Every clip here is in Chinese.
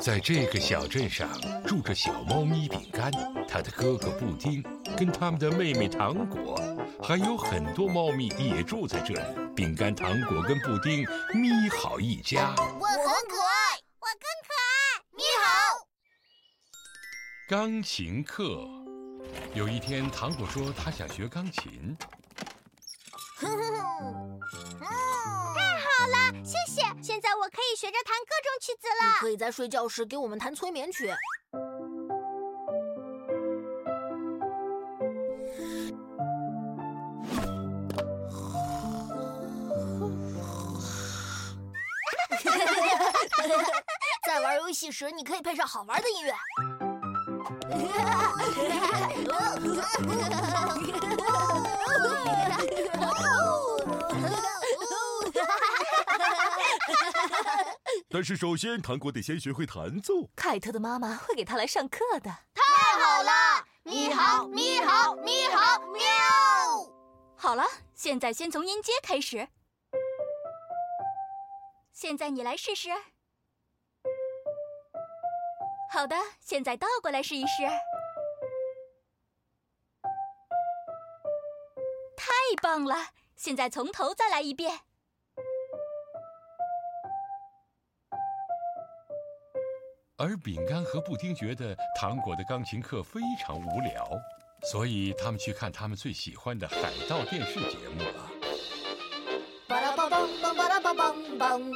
在这个小镇上住着小猫咪饼干，它的哥哥布丁，跟他们的妹妹糖果，还有很多猫咪也住在这里。饼干、糖果跟布丁咪好一家。我很可爱，我更可爱。咪好。钢琴课，有一天，糖果说他想学钢琴。太好了，谢谢！可以学着弹各种曲子了。你可以在睡觉时给我们弹催眠曲。在玩游戏时，你可以配上好玩的音乐。但是首先，糖果得先学会弹奏。凯特的妈妈会给他来上课的。太好了！你好，你好，你好，喵！好了，现在先从音阶开始。现在你来试试。好的，现在倒过来试一试。太棒了！现在从头再来一遍。而饼干和布丁觉得糖果的钢琴课非常无聊，所以他们去看他们最喜欢的海盗电视节目了。巴拉巴邦邦巴拉巴邦邦，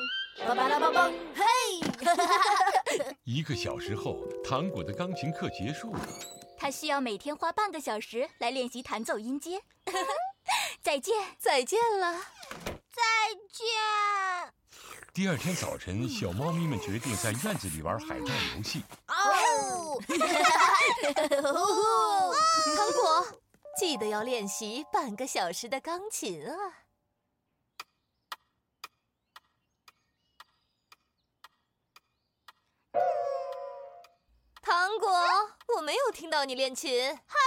巴巴拉巴邦，嘿！一个小时后，糖果的钢琴课结束了。他需要每天花半个小时来练习弹奏音阶。再见，再见了，第二天早晨，小猫咪们决定在院子里玩海盗游戏。哦，糖果，记得要练习半个小时的钢琴啊！糖果，我没有听到你练琴。好的，我现在就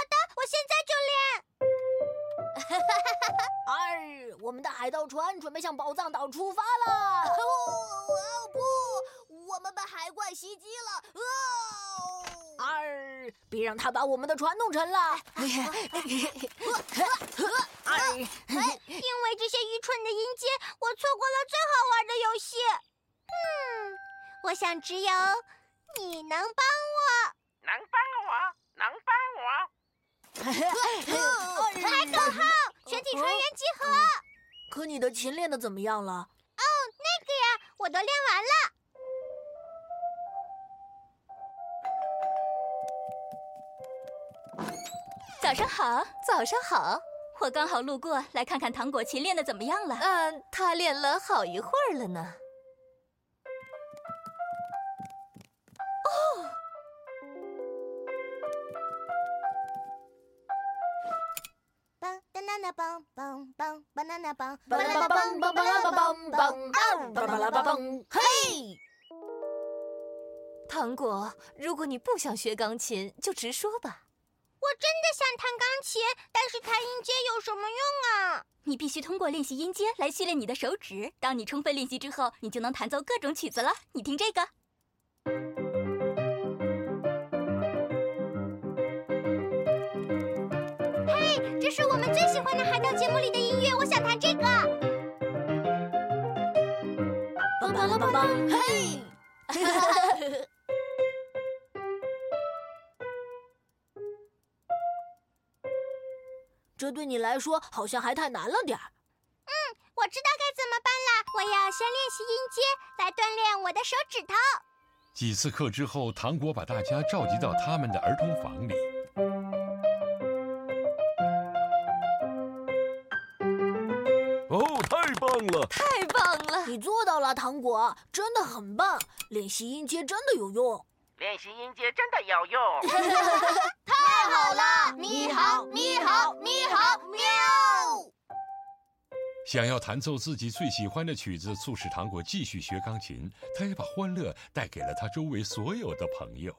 练。二，我们的海盗船准备向宝藏岛出发了。哦不，我们被海怪袭击了。哦，二，别让他把我们的船弄沉了。二，因为这些愚蠢的音阶，我错过了最好玩的游戏。嗯，我想只有你能帮我。能帮我，能帮我。喊口号，全体船员集合。可你的琴练的怎么样了？哦，那个呀，我都练完了。早上好，早上好。我刚好路过，来看看糖果琴练的怎么样了。嗯，他练了好一会儿了呢。梆，banana 梆梆梆梆梆梆，啊，巴拉巴拉梆，嘿！糖果，如果你不想学钢琴，就直说吧。我真的想弹钢琴，但是弹音阶有什么用啊？你必须通过练习音阶来训练你的手指。当你充分练习之后，你就能弹奏各种曲子了。你听这个。嘿，这是我们最喜欢的海盗节目里的音乐，我想弹这个。梆梆梆梆梆，嘿！这对你来说好像还太难了点儿。嗯，我知道该怎么办了。我要先练习音阶，来锻炼我的手指头。几次课之后，糖果把大家召集到他们的儿童房里。了！太棒了！你做到了，糖果，真的很棒。练习音阶真的有用。练习音阶真的有用。太好了！你好，你好，你好，喵！想要弹奏自己最喜欢的曲子，促使糖果继续学钢琴。他也把欢乐带给了他周围所有的朋友。